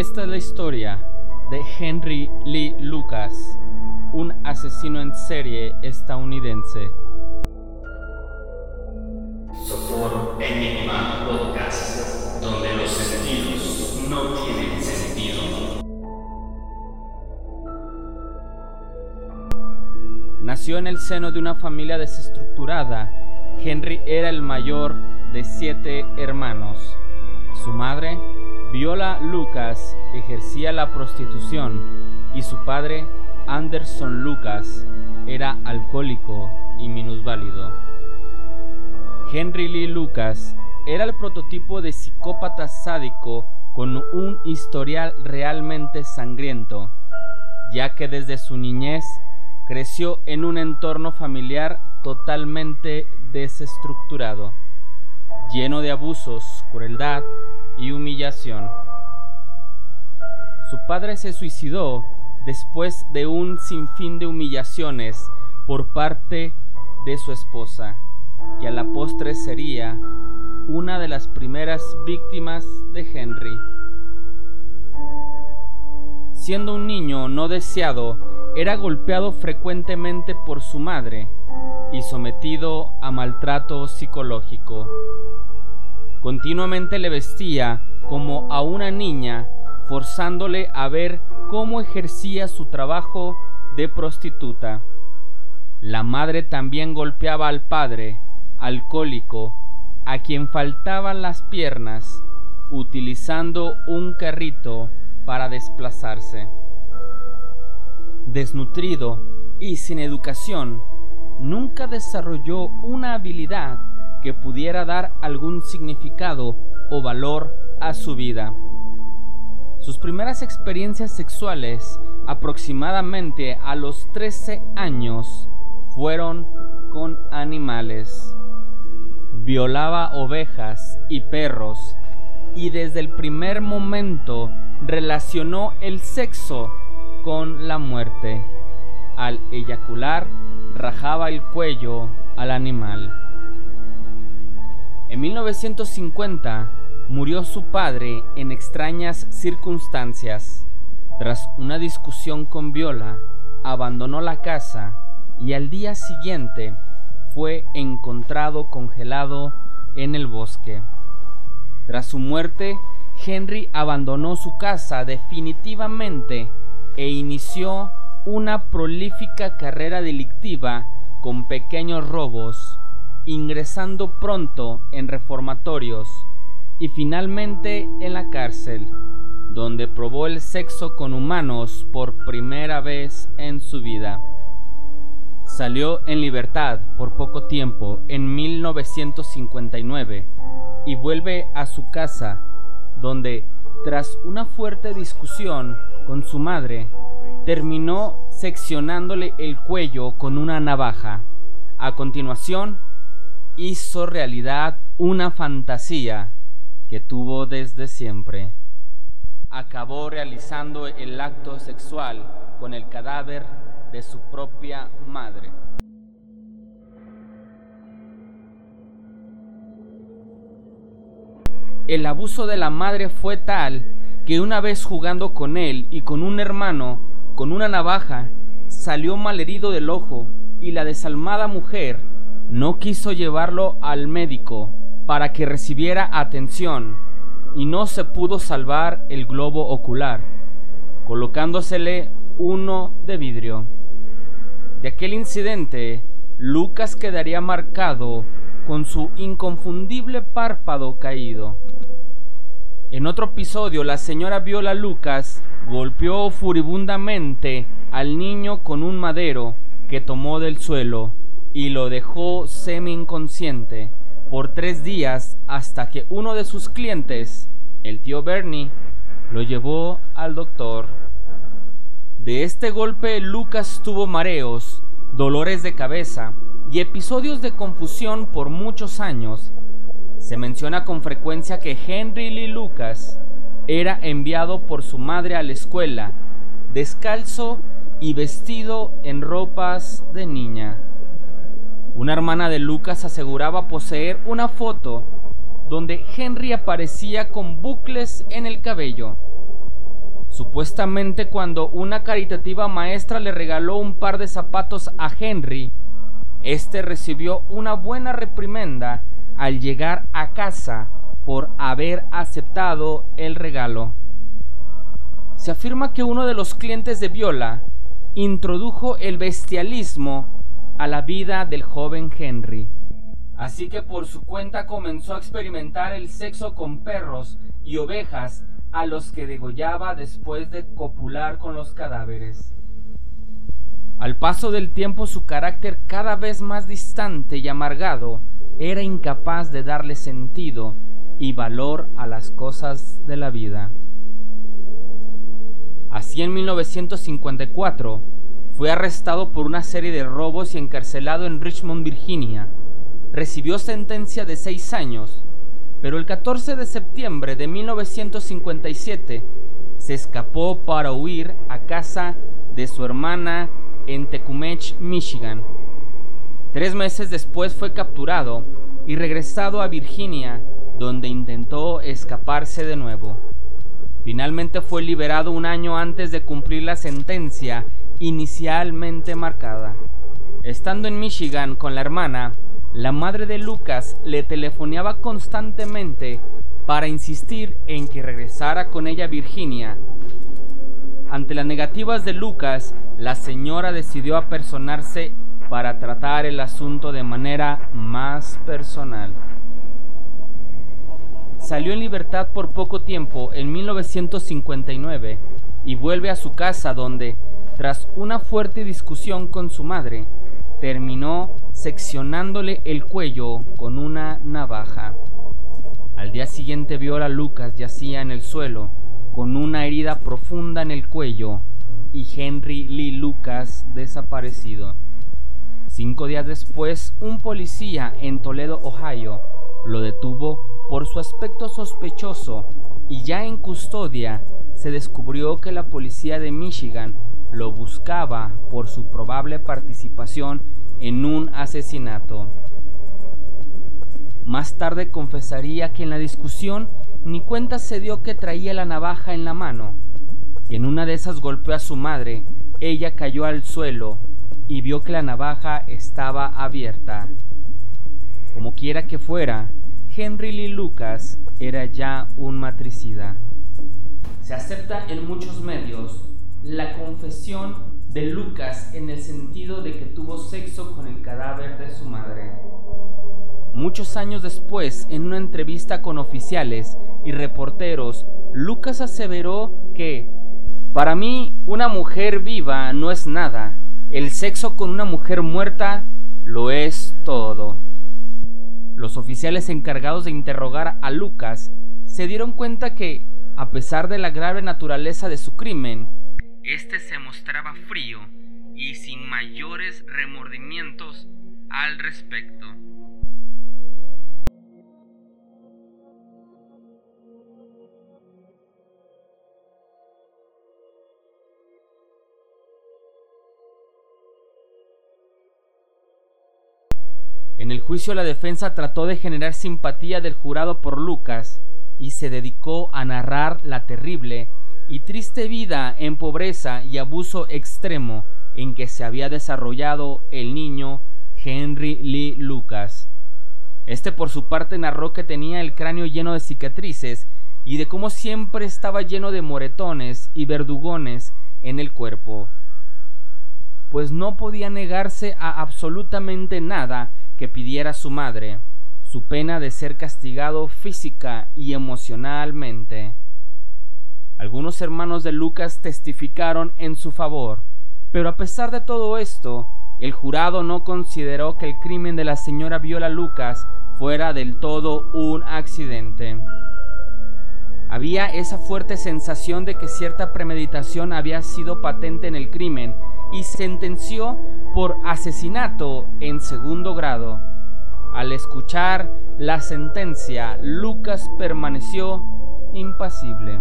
Esta es la historia de Henry Lee Lucas, un asesino en serie estadounidense. Socorro Enigma Podcast, donde los sentidos no tienen sentido. Nació en el seno de una familia desestructurada. Henry era el mayor de siete hermanos. Su madre, Viola Lucas, ejercía la prostitución y su padre, Anderson Lucas, era alcohólico y minusválido. Henry Lee Lucas era el prototipo de psicópata sádico con un historial realmente sangriento, ya que desde su niñez creció en un entorno familiar totalmente desestructurado, lleno de abusos, crueldad y humillación. Su padre se suicidó después de un sinfín de humillaciones por parte de su esposa, que a la postre sería una de las primeras víctimas de Henry. Siendo un niño no deseado, era golpeado frecuentemente por su madre y sometido a maltrato psicológico. Continuamente le vestía como a una niña, forzándole a ver cómo ejercía su trabajo de prostituta. La madre también golpeaba al padre, alcohólico, a quien faltaban las piernas, utilizando un carrito para desplazarse. Desnutrido y sin educación, nunca desarrolló una habilidad que pudiera dar algún significado o valor a su vida. Sus primeras experiencias sexuales, aproximadamente a los 13 años, fueron con animales. Violaba ovejas y perros y desde el primer momento relacionó el sexo con la muerte. Al eyacular, rajaba el cuello al animal. En 1950 murió su padre en extrañas circunstancias. Tras una discusión con Viola, abandonó la casa y al día siguiente fue encontrado congelado en el bosque. Tras su muerte, Henry abandonó su casa definitivamente e inició una prolífica carrera delictiva con pequeños robos, ingresando pronto en reformatorios y finalmente en la cárcel, donde probó el sexo con humanos por primera vez en su vida. Salió en libertad por poco tiempo en 1959 y vuelve a su casa, donde, tras una fuerte discusión con su madre, terminó seccionándole el cuello con una navaja. A continuación, hizo realidad una fantasía que tuvo desde siempre. Acabó realizando el acto sexual con el cadáver de su propia madre. El abuso de la madre fue tal que una vez jugando con él y con un hermano, con una navaja, salió malherido del ojo y la desalmada mujer no quiso llevarlo al médico para que recibiera atención y no se pudo salvar el globo ocular, colocándosele uno de vidrio. De aquel incidente, Lucas quedaría marcado con su inconfundible párpado caído. En otro episodio, la señora Viola Lucas golpeó furibundamente al niño con un madero que tomó del suelo y lo dejó semi inconsciente por tres días hasta que uno de sus clientes, el tío Bernie, lo llevó al doctor. De este golpe Lucas tuvo mareos, dolores de cabeza y episodios de confusión por muchos años. Se menciona con frecuencia que Henry Lee Lucas era enviado por su madre a la escuela, descalzo y vestido en ropas de niña. Una hermana de Lucas aseguraba poseer una foto donde Henry aparecía con bucles en el cabello Supuestamente cuando una caritativa maestra le regaló un par de zapatos a Henry, este recibió una buena reprimenda al llegar a casa por haber aceptado el regalo. Se afirma que uno de los clientes de Viola introdujo el bestialismo a la vida del joven Henry. Así que por su cuenta comenzó a experimentar el sexo con perros y ovejas a los que degollaba después de copular con los cadáveres. Al paso del tiempo su carácter cada vez más distante y amargado era incapaz de darle sentido y valor a las cosas de la vida. Así en 1954 fue arrestado por una serie de robos y encarcelado en Richmond, Virginia. Recibió sentencia de seis años, pero el 14 de septiembre de 1957 se escapó para huir a casa de su hermana en Tecumseh, Michigan. Tres meses después fue capturado y regresado a Virginia, donde intentó escaparse de nuevo. Finalmente fue liberado un año antes de cumplir la sentencia inicialmente marcada. Estando en Michigan con la hermana, la madre de Lucas le telefoneaba constantemente para insistir en que regresara con ella a Virginia. Ante las negativas de Lucas, la señora decidió apersonarse para tratar el asunto de manera más personal. Salió en libertad por poco tiempo en 1959 y vuelve a su casa donde, tras una fuerte discusión con su madre, terminó seccionándole el cuello con una navaja. Al día siguiente vio a Lucas yacía en el suelo con una herida profunda en el cuello y Henry Lee Lucas desaparecido. Cinco días después, un policía en Toledo, Ohio, lo detuvo por su aspecto sospechoso y ya en custodia se descubrió que la policía de Michigan lo buscaba por su probable participación en un asesinato. Más tarde confesaría que en la discusión ni cuenta se dio que traía la navaja en la mano, y en una de esas golpeó a su madre, ella cayó al suelo y vio que la navaja estaba abierta. Como quiera que fuera, Henry Lee Lucas era ya un matricida. Se acepta en muchos medios la confesión de Lucas en el sentido de que tuvo sexo con el cadáver de su madre. Muchos años después, en una entrevista con oficiales y reporteros, Lucas aseveró que, para mí, una mujer viva no es nada, el sexo con una mujer muerta lo es todo. Los oficiales encargados de interrogar a Lucas se dieron cuenta que, a pesar de la grave naturaleza de su crimen, este se mostraba frío y sin mayores remordimientos al respecto. En el juicio la defensa trató de generar simpatía del jurado por Lucas y se dedicó a narrar la terrible y triste vida en pobreza y abuso extremo en que se había desarrollado el niño Henry Lee Lucas. Este por su parte narró que tenía el cráneo lleno de cicatrices y de cómo siempre estaba lleno de moretones y verdugones en el cuerpo, pues no podía negarse a absolutamente nada que pidiera su madre, su pena de ser castigado física y emocionalmente. Algunos hermanos de Lucas testificaron en su favor, pero a pesar de todo esto, el jurado no consideró que el crimen de la señora Viola Lucas fuera del todo un accidente. Había esa fuerte sensación de que cierta premeditación había sido patente en el crimen y sentenció por asesinato en segundo grado. Al escuchar la sentencia, Lucas permaneció impasible.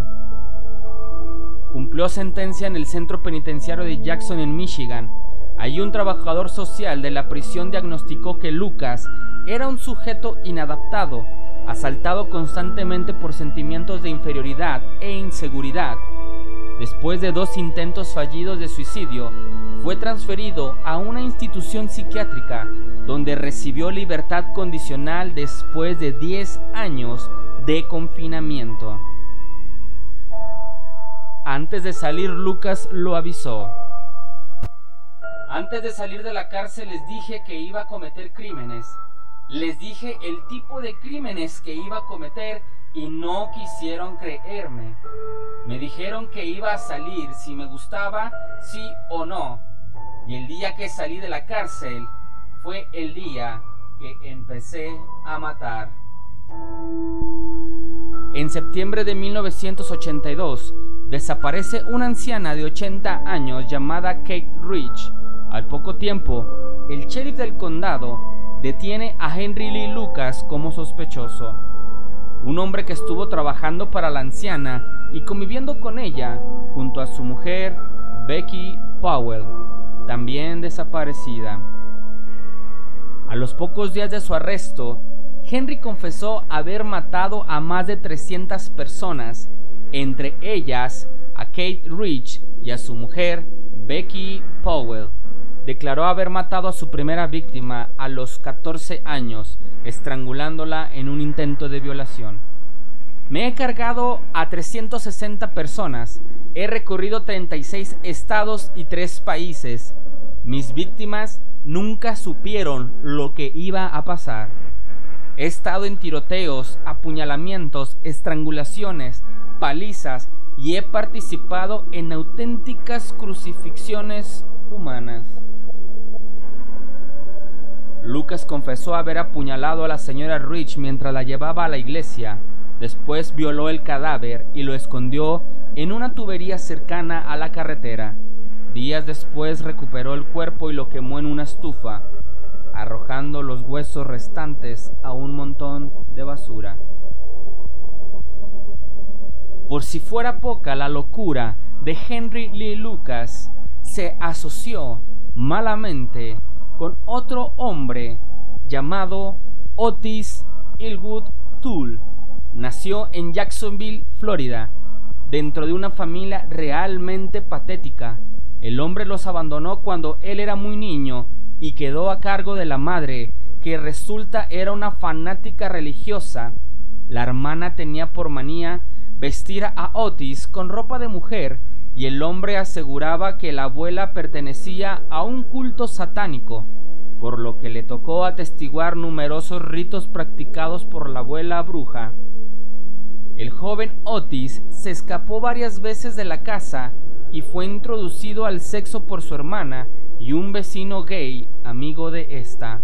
Cumplió sentencia en el centro penitenciario de Jackson en Michigan. Allí un trabajador social de la prisión diagnosticó que Lucas era un sujeto inadaptado, asaltado constantemente por sentimientos de inferioridad e inseguridad después de dos intentos fallidos de suicidio, fue transferido a una institución psiquiátrica donde recibió libertad condicional después de 10 años de confinamiento. Antes de salir, Lucas lo avisó. Antes de salir de la cárcel les dije que iba a cometer crímenes. Les dije el tipo de crímenes que iba a cometer y no quisieron creerme. Me dijeron que iba a salir si me gustaba, sí o no. Y el día que salí de la cárcel fue el día que empecé a matar. En septiembre de 1982 desaparece una anciana de 80 años llamada Kate Rich. Al poco tiempo, el sheriff del condado detiene a Henry Lee Lucas como sospechoso. Un hombre que estuvo trabajando para la anciana y conviviendo con ella junto a su mujer, Becky Powell, también desaparecida. A los pocos días de su arresto, Henry confesó haber matado a más de 300 personas, entre ellas a Kate Rich y a su mujer, Becky Powell. Declaró haber matado a su primera víctima a los 14 años, estrangulándola en un intento de violación. Me he cargado a 360 personas, he recorrido 36 estados y 3 países. Mis víctimas nunca supieron lo que iba a pasar. He estado en tiroteos, apuñalamientos, estrangulaciones, palizas y he participado en auténticas crucifixiones humanas. Lucas confesó haber apuñalado a la señora Rich mientras la llevaba a la iglesia. Después violó el cadáver y lo escondió en una tubería cercana a la carretera. Días después recuperó el cuerpo y lo quemó en una estufa arrojando los huesos restantes a un montón de basura. Por si fuera poca la locura de Henry Lee Lucas, se asoció malamente con otro hombre llamado Otis Ilwood Toole. Nació en Jacksonville, Florida, dentro de una familia realmente patética. El hombre los abandonó cuando él era muy niño y quedó a cargo de la madre, que resulta era una fanática religiosa. La hermana tenía por manía vestir a Otis con ropa de mujer y el hombre aseguraba que la abuela pertenecía a un culto satánico, por lo que le tocó atestiguar numerosos ritos practicados por la abuela bruja. El joven Otis se escapó varias veces de la casa y fue introducido al sexo por su hermana y un vecino gay amigo de esta.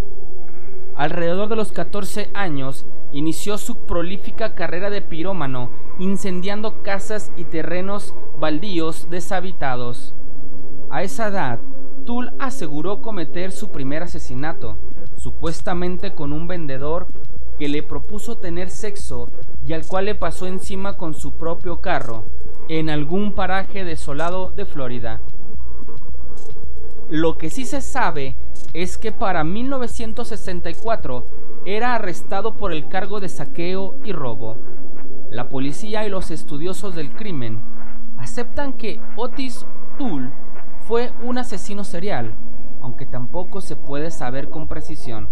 Alrededor de los 14 años inició su prolífica carrera de pirómano, incendiando casas y terrenos baldíos deshabitados. A esa edad, Tull aseguró cometer su primer asesinato, supuestamente con un vendedor que le propuso tener sexo y al cual le pasó encima con su propio carro, en algún paraje desolado de Florida. Lo que sí se sabe es que para 1964 era arrestado por el cargo de saqueo y robo. La policía y los estudiosos del crimen aceptan que Otis Tull fue un asesino serial, aunque tampoco se puede saber con precisión.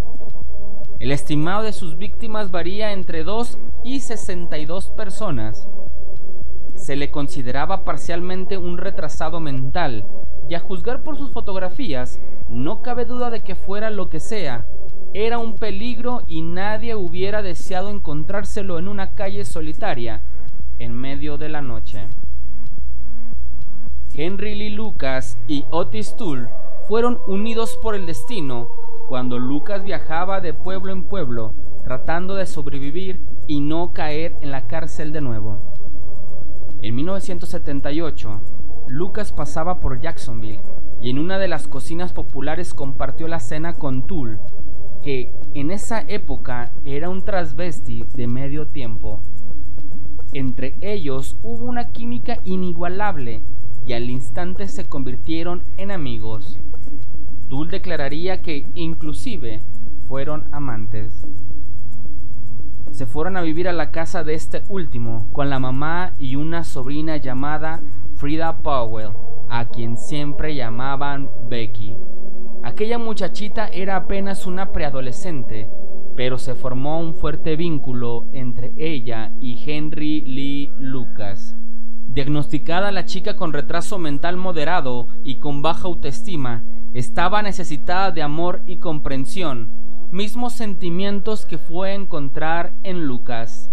El estimado de sus víctimas varía entre 2 y 62 personas. Se le consideraba parcialmente un retrasado mental y a juzgar por sus fotografías, no cabe duda de que fuera lo que sea, era un peligro y nadie hubiera deseado encontrárselo en una calle solitaria, en medio de la noche. Henry Lee Lucas y Otis Tull fueron unidos por el destino cuando Lucas viajaba de pueblo en pueblo tratando de sobrevivir y no caer en la cárcel de nuevo. En 1978, Lucas pasaba por Jacksonville y en una de las cocinas populares compartió la cena con Tull, que en esa época era un transvesti de medio tiempo. Entre ellos hubo una química inigualable y al instante se convirtieron en amigos. Tull declararía que inclusive fueron amantes. Se fueron a vivir a la casa de este último con la mamá y una sobrina llamada Frida Powell, a quien siempre llamaban Becky. Aquella muchachita era apenas una preadolescente, pero se formó un fuerte vínculo entre ella y Henry Lee Lucas. Diagnosticada la chica con retraso mental moderado y con baja autoestima, estaba necesitada de amor y comprensión, mismos sentimientos que fue a encontrar en Lucas.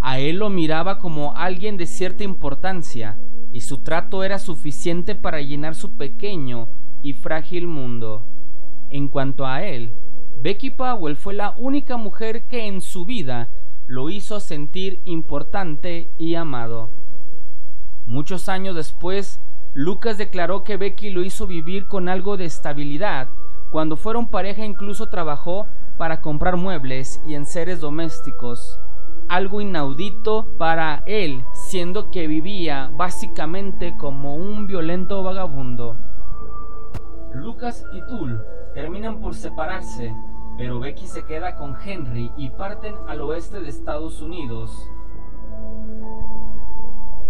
A él lo miraba como alguien de cierta importancia, y su trato era suficiente para llenar su pequeño y frágil mundo. En cuanto a él, Becky Powell fue la única mujer que en su vida lo hizo sentir importante y amado. Muchos años después, Lucas declaró que Becky lo hizo vivir con algo de estabilidad. Cuando fueron pareja incluso trabajó para comprar muebles y enseres domésticos, algo inaudito para él, siendo que vivía básicamente como un violento vagabundo. Lucas y Tull terminan por separarse, pero Becky se queda con Henry y parten al oeste de Estados Unidos.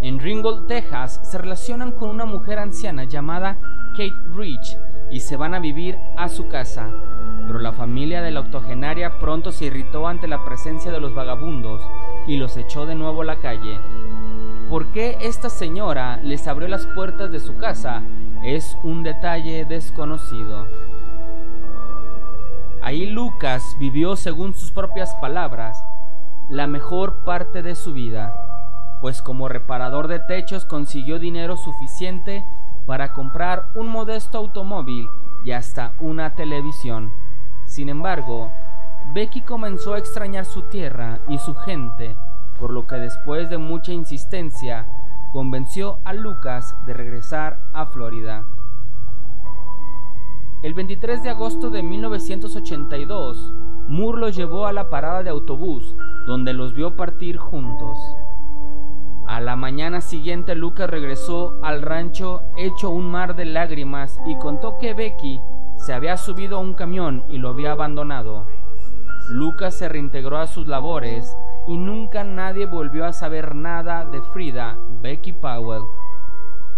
En Ringgold, Texas, se relacionan con una mujer anciana llamada Kate Rich y se van a vivir a su casa. Pero la familia de la octogenaria pronto se irritó ante la presencia de los vagabundos y los echó de nuevo a la calle. ¿Por qué esta señora les abrió las puertas de su casa? Es un detalle desconocido. Ahí Lucas vivió, según sus propias palabras, la mejor parte de su vida pues como reparador de techos consiguió dinero suficiente para comprar un modesto automóvil y hasta una televisión. Sin embargo, Becky comenzó a extrañar su tierra y su gente, por lo que después de mucha insistencia, convenció a Lucas de regresar a Florida. El 23 de agosto de 1982, Moore los llevó a la parada de autobús, donde los vio partir juntos. A la mañana siguiente Lucas regresó al rancho hecho un mar de lágrimas y contó que Becky se había subido a un camión y lo había abandonado. Lucas se reintegró a sus labores y nunca nadie volvió a saber nada de Frida Becky Powell.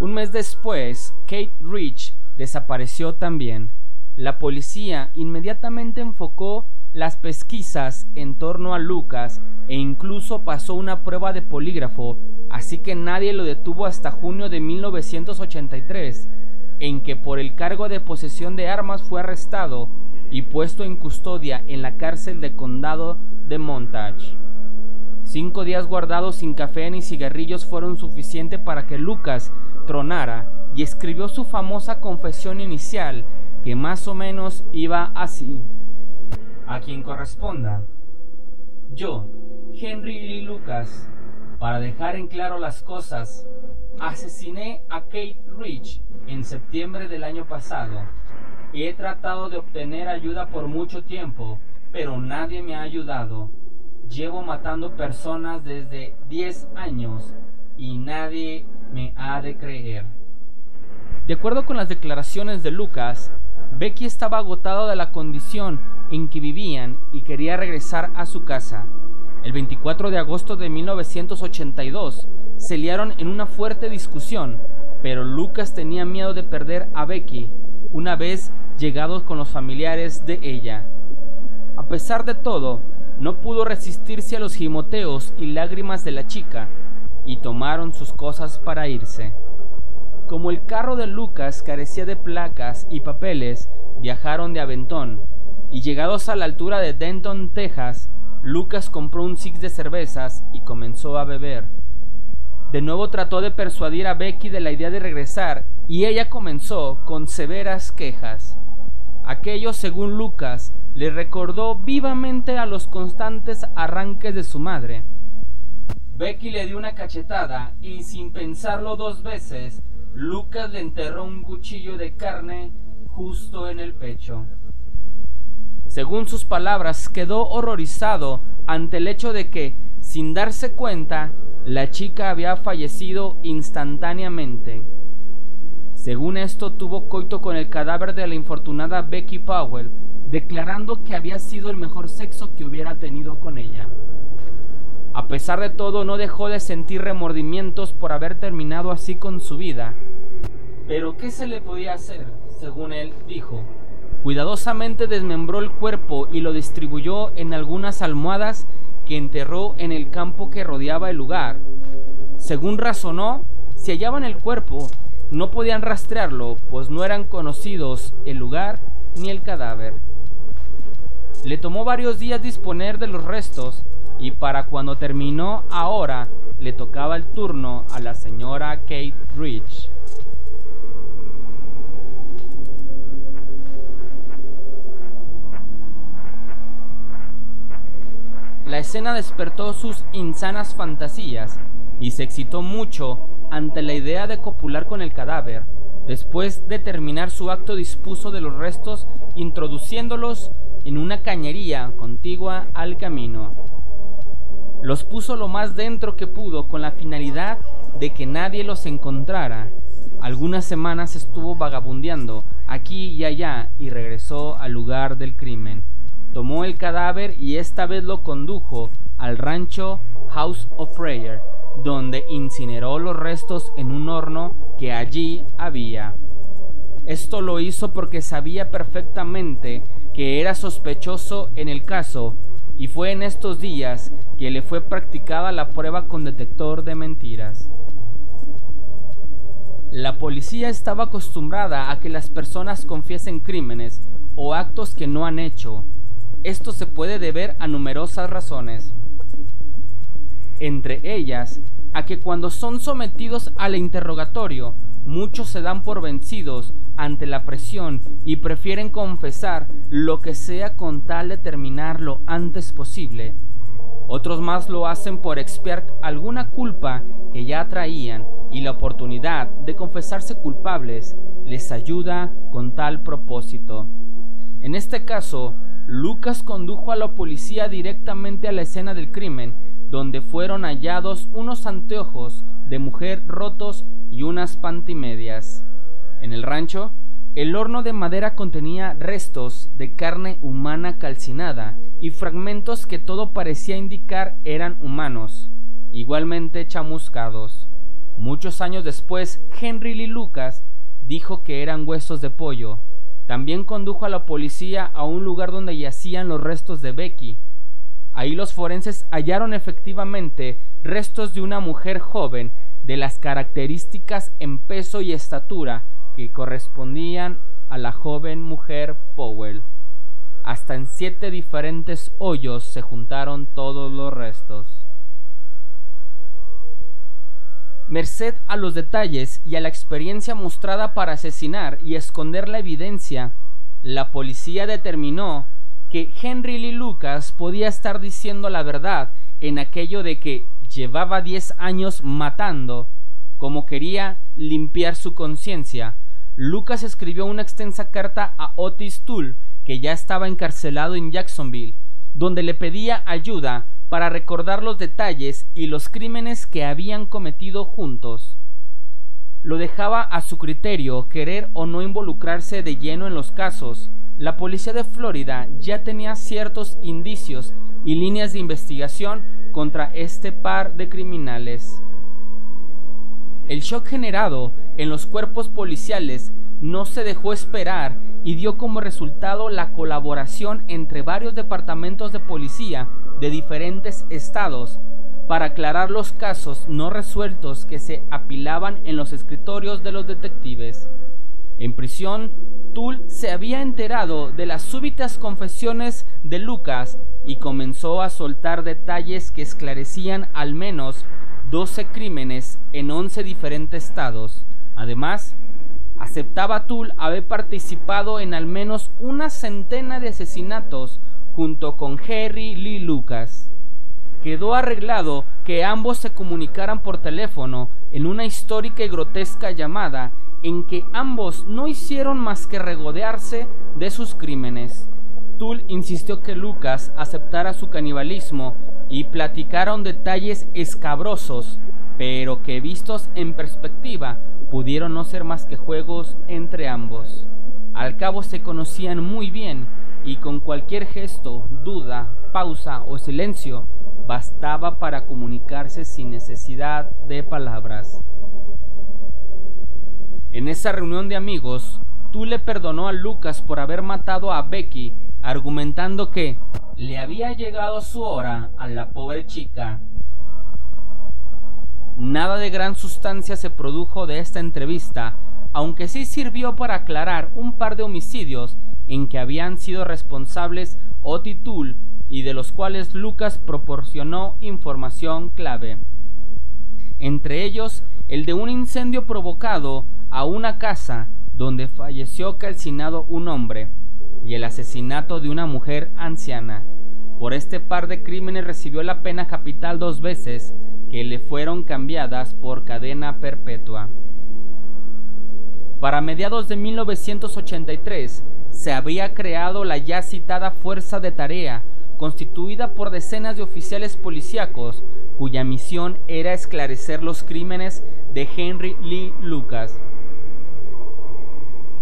Un mes después, Kate Rich desapareció también. La policía inmediatamente enfocó las pesquisas en torno a Lucas e incluso pasó una prueba de polígrafo, así que nadie lo detuvo hasta junio de 1983, en que por el cargo de posesión de armas fue arrestado y puesto en custodia en la cárcel de condado de Montage. Cinco días guardados sin café ni cigarrillos fueron suficientes para que Lucas tronara y escribió su famosa confesión inicial, que más o menos iba así a quien corresponda. Yo, Henry Lee Lucas, para dejar en claro las cosas, asesiné a Kate Rich en septiembre del año pasado. He tratado de obtener ayuda por mucho tiempo, pero nadie me ha ayudado. Llevo matando personas desde 10 años y nadie me ha de creer. De acuerdo con las declaraciones de Lucas, Becky estaba agotada de la condición en que vivían y quería regresar a su casa. El 24 de agosto de 1982 se liaron en una fuerte discusión, pero Lucas tenía miedo de perder a Becky una vez llegados con los familiares de ella. A pesar de todo, no pudo resistirse a los gimoteos y lágrimas de la chica, y tomaron sus cosas para irse. Como el carro de Lucas carecía de placas y papeles, viajaron de Aventón, y llegados a la altura de Denton, Texas, Lucas compró un six de cervezas y comenzó a beber. De nuevo trató de persuadir a Becky de la idea de regresar y ella comenzó con severas quejas. Aquello, según Lucas, le recordó vivamente a los constantes arranques de su madre. Becky le dio una cachetada y sin pensarlo dos veces, Lucas le enterró un cuchillo de carne justo en el pecho. Según sus palabras, quedó horrorizado ante el hecho de que, sin darse cuenta, la chica había fallecido instantáneamente. Según esto, tuvo coito con el cadáver de la infortunada Becky Powell, declarando que había sido el mejor sexo que hubiera tenido con ella. A pesar de todo, no dejó de sentir remordimientos por haber terminado así con su vida. Pero ¿qué se le podía hacer? Según él dijo. Cuidadosamente desmembró el cuerpo y lo distribuyó en algunas almohadas que enterró en el campo que rodeaba el lugar. Según razonó, si hallaban el cuerpo, no podían rastrearlo, pues no eran conocidos el lugar ni el cadáver. Le tomó varios días disponer de los restos y para cuando terminó ahora le tocaba el turno a la señora Kate Rich. La escena despertó sus insanas fantasías y se excitó mucho ante la idea de copular con el cadáver. Después de terminar su acto dispuso de los restos introduciéndolos en una cañería contigua al camino. Los puso lo más dentro que pudo con la finalidad de que nadie los encontrara. Algunas semanas estuvo vagabundeando aquí y allá y regresó al lugar del crimen. Tomó el cadáver y esta vez lo condujo al rancho House of Prayer, donde incineró los restos en un horno que allí había. Esto lo hizo porque sabía perfectamente que era sospechoso en el caso y fue en estos días que le fue practicada la prueba con detector de mentiras. La policía estaba acostumbrada a que las personas confiesen crímenes o actos que no han hecho. Esto se puede deber a numerosas razones. Entre ellas, a que cuando son sometidos al interrogatorio, muchos se dan por vencidos ante la presión y prefieren confesar lo que sea con tal de terminar lo antes posible. Otros más lo hacen por expiar alguna culpa que ya traían y la oportunidad de confesarse culpables les ayuda con tal propósito. En este caso, Lucas condujo a la policía directamente a la escena del crimen, donde fueron hallados unos anteojos de mujer rotos y unas pantimedias. En el rancho, el horno de madera contenía restos de carne humana calcinada y fragmentos que todo parecía indicar eran humanos, igualmente chamuscados. Muchos años después, Henry Lee Lucas dijo que eran huesos de pollo. También condujo a la policía a un lugar donde yacían los restos de Becky. Ahí los forenses hallaron efectivamente restos de una mujer joven de las características en peso y estatura que correspondían a la joven mujer Powell. Hasta en siete diferentes hoyos se juntaron todos los restos. Merced a los detalles y a la experiencia mostrada para asesinar y esconder la evidencia, la policía determinó que Henry Lee Lucas podía estar diciendo la verdad en aquello de que llevaba 10 años matando, como quería limpiar su conciencia. Lucas escribió una extensa carta a Otis Toole, que ya estaba encarcelado en Jacksonville, donde le pedía ayuda para recordar los detalles y los crímenes que habían cometido juntos. Lo dejaba a su criterio querer o no involucrarse de lleno en los casos. La policía de Florida ya tenía ciertos indicios y líneas de investigación contra este par de criminales. El shock generado en los cuerpos policiales no se dejó esperar y dio como resultado la colaboración entre varios departamentos de policía de diferentes estados para aclarar los casos no resueltos que se apilaban en los escritorios de los detectives. En prisión, Tull se había enterado de las súbitas confesiones de Lucas y comenzó a soltar detalles que esclarecían al menos 12 crímenes en 11 diferentes estados. Además, aceptaba Tull haber participado en al menos una centena de asesinatos junto con Harry Lee Lucas. Quedó arreglado que ambos se comunicaran por teléfono en una histórica y grotesca llamada en que ambos no hicieron más que regodearse de sus crímenes. Tull insistió que Lucas aceptara su canibalismo y platicaron detalles escabrosos, pero que vistos en perspectiva pudieron no ser más que juegos entre ambos. Al cabo se conocían muy bien y con cualquier gesto, duda, pausa o silencio bastaba para comunicarse sin necesidad de palabras. En esa reunión de amigos, Tú le perdonó a Lucas por haber matado a Becky, argumentando que le había llegado su hora a la pobre chica. Nada de gran sustancia se produjo de esta entrevista, aunque sí sirvió para aclarar un par de homicidios en que habían sido responsables Otitul y de los cuales Lucas proporcionó información clave. Entre ellos, el de un incendio provocado a una casa donde falleció calcinado un hombre, y el asesinato de una mujer anciana. Por este par de crímenes recibió la pena capital dos veces, que le fueron cambiadas por cadena perpetua. Para mediados de 1983 se había creado la ya citada Fuerza de Tarea, constituida por decenas de oficiales policíacos, cuya misión era esclarecer los crímenes de Henry Lee Lucas,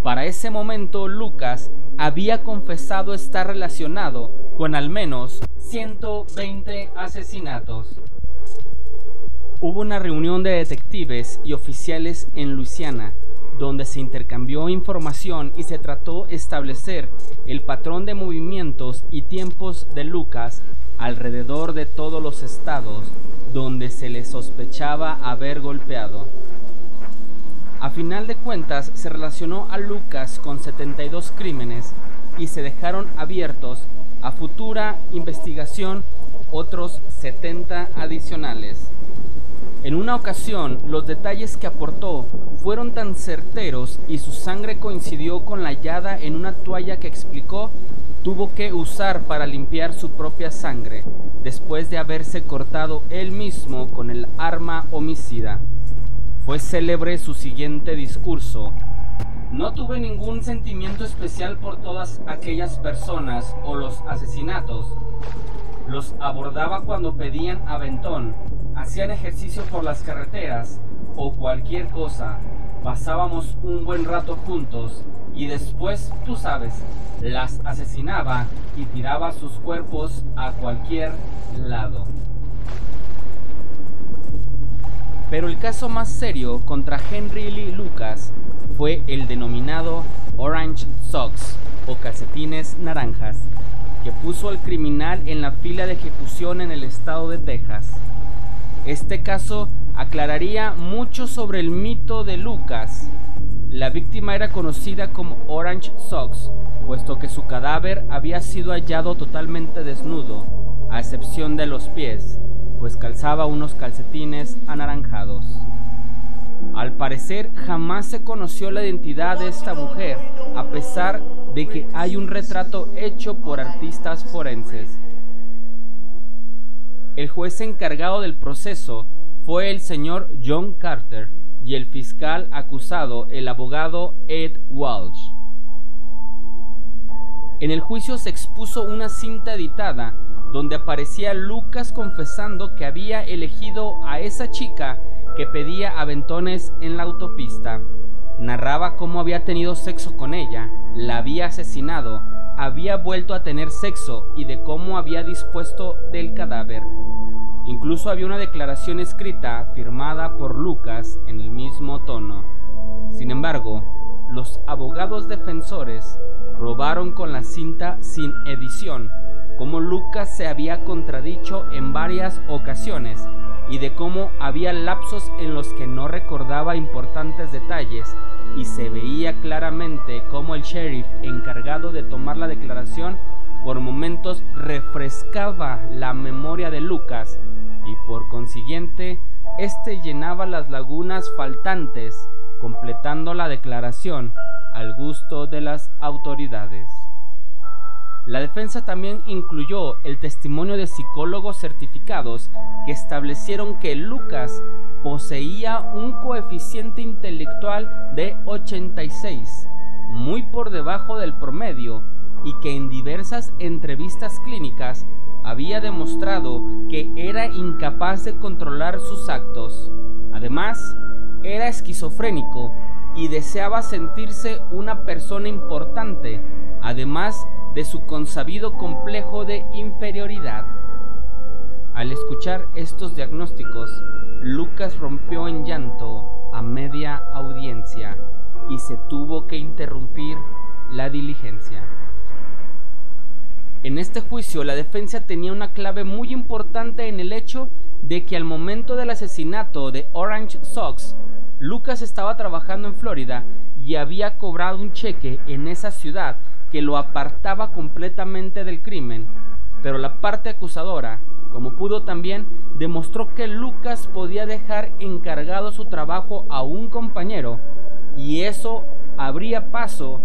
para ese momento Lucas había confesado estar relacionado con al menos 120 asesinatos. Hubo una reunión de detectives y oficiales en Luisiana, donde se intercambió información y se trató establecer el patrón de movimientos y tiempos de Lucas alrededor de todos los estados donde se le sospechaba haber golpeado. A final de cuentas, se relacionó a Lucas con 72 crímenes y se dejaron abiertos a futura investigación otros 70 adicionales. En una ocasión, los detalles que aportó fueron tan certeros y su sangre coincidió con la hallada en una toalla que explicó tuvo que usar para limpiar su propia sangre, después de haberse cortado él mismo con el arma homicida. Fue célebre su siguiente discurso. No tuve ningún sentimiento especial por todas aquellas personas o los asesinatos. Los abordaba cuando pedían aventón, hacían ejercicio por las carreteras o cualquier cosa. Pasábamos un buen rato juntos y después, tú sabes, las asesinaba y tiraba sus cuerpos a cualquier lado. Pero el caso más serio contra Henry Lee Lucas fue el denominado Orange Socks o calcetines naranjas, que puso al criminal en la fila de ejecución en el estado de Texas. Este caso aclararía mucho sobre el mito de Lucas. La víctima era conocida como Orange Socks, puesto que su cadáver había sido hallado totalmente desnudo, a excepción de los pies, pues calzaba unos calcetines anaranjados. Al parecer jamás se conoció la identidad de esta mujer, a pesar de que hay un retrato hecho por artistas forenses. El juez encargado del proceso fue el señor John Carter y el fiscal acusado, el abogado Ed Walsh. En el juicio se expuso una cinta editada donde aparecía Lucas confesando que había elegido a esa chica que pedía aventones en la autopista. Narraba cómo había tenido sexo con ella, la había asesinado, había vuelto a tener sexo y de cómo había dispuesto del cadáver. Incluso había una declaración escrita firmada por Lucas en el mismo tono. Sin embargo, los abogados defensores probaron con la cinta sin edición cómo Lucas se había contradicho en varias ocasiones y de cómo había lapsos en los que no recordaba importantes detalles y se veía claramente cómo el sheriff encargado de tomar la declaración por momentos refrescaba la memoria de Lucas y por consiguiente éste llenaba las lagunas faltantes completando la declaración al gusto de las autoridades. La defensa también incluyó el testimonio de psicólogos certificados que establecieron que Lucas poseía un coeficiente intelectual de 86, muy por debajo del promedio, y que en diversas entrevistas clínicas había demostrado que era incapaz de controlar sus actos. Además, era esquizofrénico y deseaba sentirse una persona importante, además de su consabido complejo de inferioridad. Al escuchar estos diagnósticos, Lucas rompió en llanto a media audiencia y se tuvo que interrumpir la diligencia. En este juicio la defensa tenía una clave muy importante en el hecho de que al momento del asesinato de Orange Sox, Lucas estaba trabajando en Florida y había cobrado un cheque en esa ciudad que lo apartaba completamente del crimen, pero la parte acusadora, como pudo también, demostró que Lucas podía dejar encargado su trabajo a un compañero y eso abría paso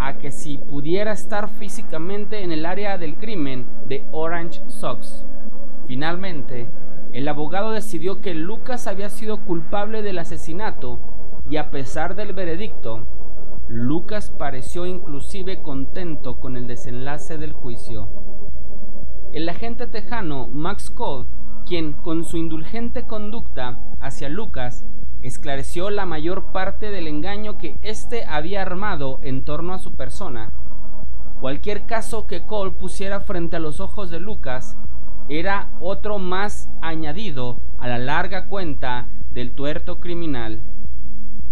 a que si pudiera estar físicamente en el área del crimen de Orange Sox. Finalmente, el abogado decidió que Lucas había sido culpable del asesinato y a pesar del veredicto, Lucas pareció inclusive contento con el desenlace del juicio. El agente tejano Max Cole, quien con su indulgente conducta hacia Lucas esclareció la mayor parte del engaño que éste había armado en torno a su persona. Cualquier caso que Cole pusiera frente a los ojos de Lucas era otro más añadido a la larga cuenta del tuerto criminal.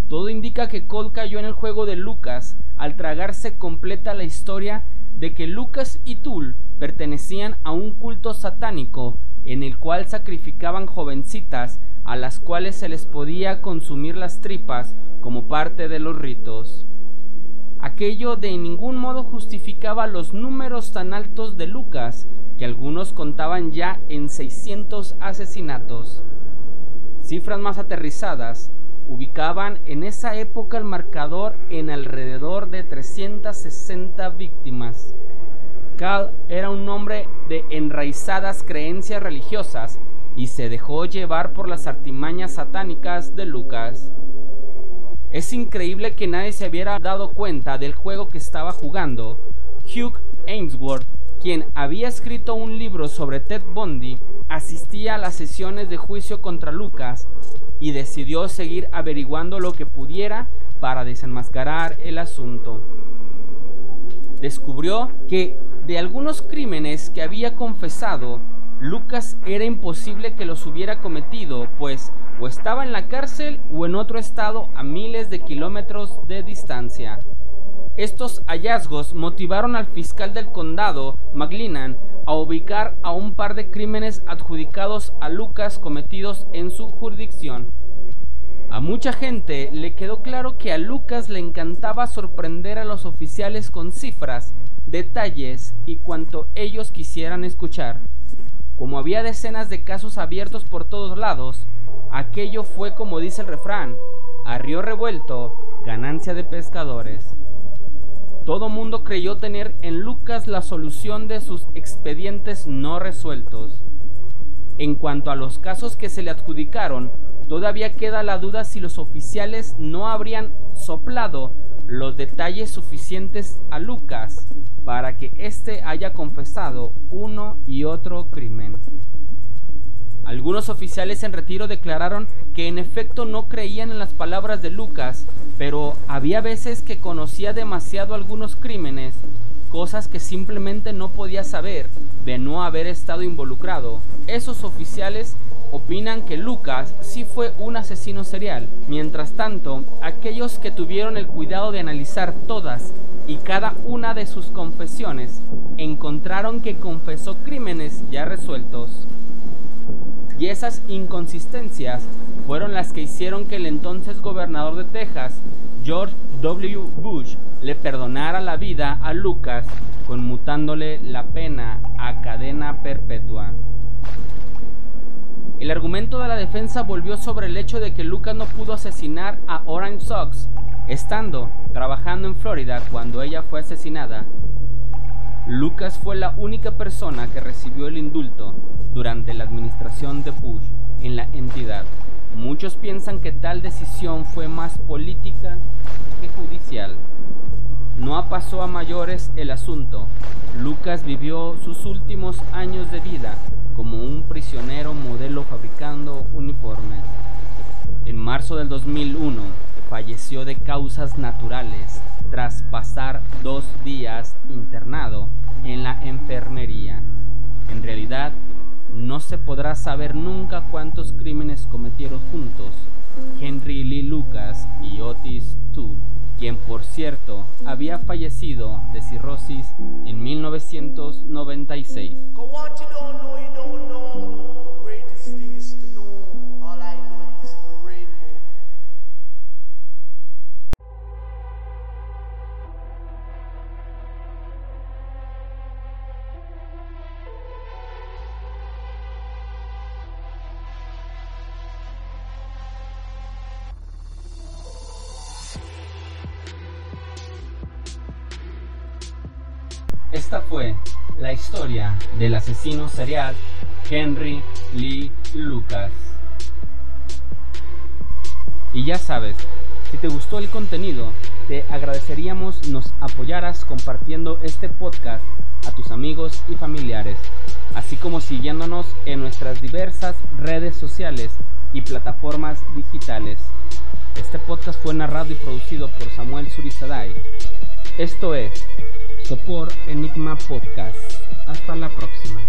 Todo indica que Cole cayó en el juego de Lucas al tragarse completa la historia de que Lucas y Tull pertenecían a un culto satánico en el cual sacrificaban jovencitas a las cuales se les podía consumir las tripas como parte de los ritos. Aquello de ningún modo justificaba los números tan altos de Lucas, que algunos contaban ya en 600 asesinatos. Cifras más aterrizadas ubicaban en esa época el marcador en alrededor de 360 víctimas. Cal era un hombre de enraizadas creencias religiosas y se dejó llevar por las artimañas satánicas de Lucas. Es increíble que nadie se hubiera dado cuenta del juego que estaba jugando. Hugh Ainsworth, quien había escrito un libro sobre Ted Bundy, asistía a las sesiones de juicio contra Lucas y decidió seguir averiguando lo que pudiera para desenmascarar el asunto. Descubrió que de algunos crímenes que había confesado, Lucas era imposible que los hubiera cometido, pues o estaba en la cárcel o en otro estado a miles de kilómetros de distancia. Estos hallazgos motivaron al fiscal del condado, McLennan, a ubicar a un par de crímenes adjudicados a Lucas cometidos en su jurisdicción. A mucha gente le quedó claro que a Lucas le encantaba sorprender a los oficiales con cifras, detalles y cuanto ellos quisieran escuchar. Como había decenas de casos abiertos por todos lados, aquello fue como dice el refrán, a río revuelto, ganancia de pescadores. Todo mundo creyó tener en Lucas la solución de sus expedientes no resueltos. En cuanto a los casos que se le adjudicaron, todavía queda la duda si los oficiales no habrían soplado los detalles suficientes a Lucas para que éste haya confesado uno y otro crimen. Algunos oficiales en retiro declararon que en efecto no creían en las palabras de Lucas, pero había veces que conocía demasiado algunos crímenes, cosas que simplemente no podía saber de no haber estado involucrado. Esos oficiales opinan que Lucas sí fue un asesino serial. Mientras tanto, aquellos que tuvieron el cuidado de analizar todas y cada una de sus confesiones encontraron que confesó crímenes ya resueltos. Y esas inconsistencias fueron las que hicieron que el entonces gobernador de Texas, George W. Bush, le perdonara la vida a Lucas conmutándole la pena a cadena perpetua. El argumento de la defensa volvió sobre el hecho de que Lucas no pudo asesinar a Orange Sox, estando trabajando en Florida cuando ella fue asesinada. Lucas fue la única persona que recibió el indulto durante la administración de Bush en la entidad. Muchos piensan que tal decisión fue más política que judicial. No pasó a mayores el asunto. Lucas vivió sus últimos años de vida como un prisionero modelo fabricando uniformes. En marzo del 2001 falleció de causas naturales tras pasar dos días internado en la enfermería. En realidad, no se podrá saber nunca cuántos crímenes cometieron juntos Henry Lee Lucas y Otis Toole, quien por cierto había fallecido de cirrosis en 1996. Esta fue la historia del asesino serial Henry Lee Lucas. Y ya sabes, si te gustó el contenido, te agradeceríamos nos apoyaras compartiendo este podcast a tus amigos y familiares, así como siguiéndonos en nuestras diversas redes sociales y plataformas digitales. Este podcast fue narrado y producido por Samuel Surizaday. Esto es hecho por Enigma Podcast. Hasta la próxima.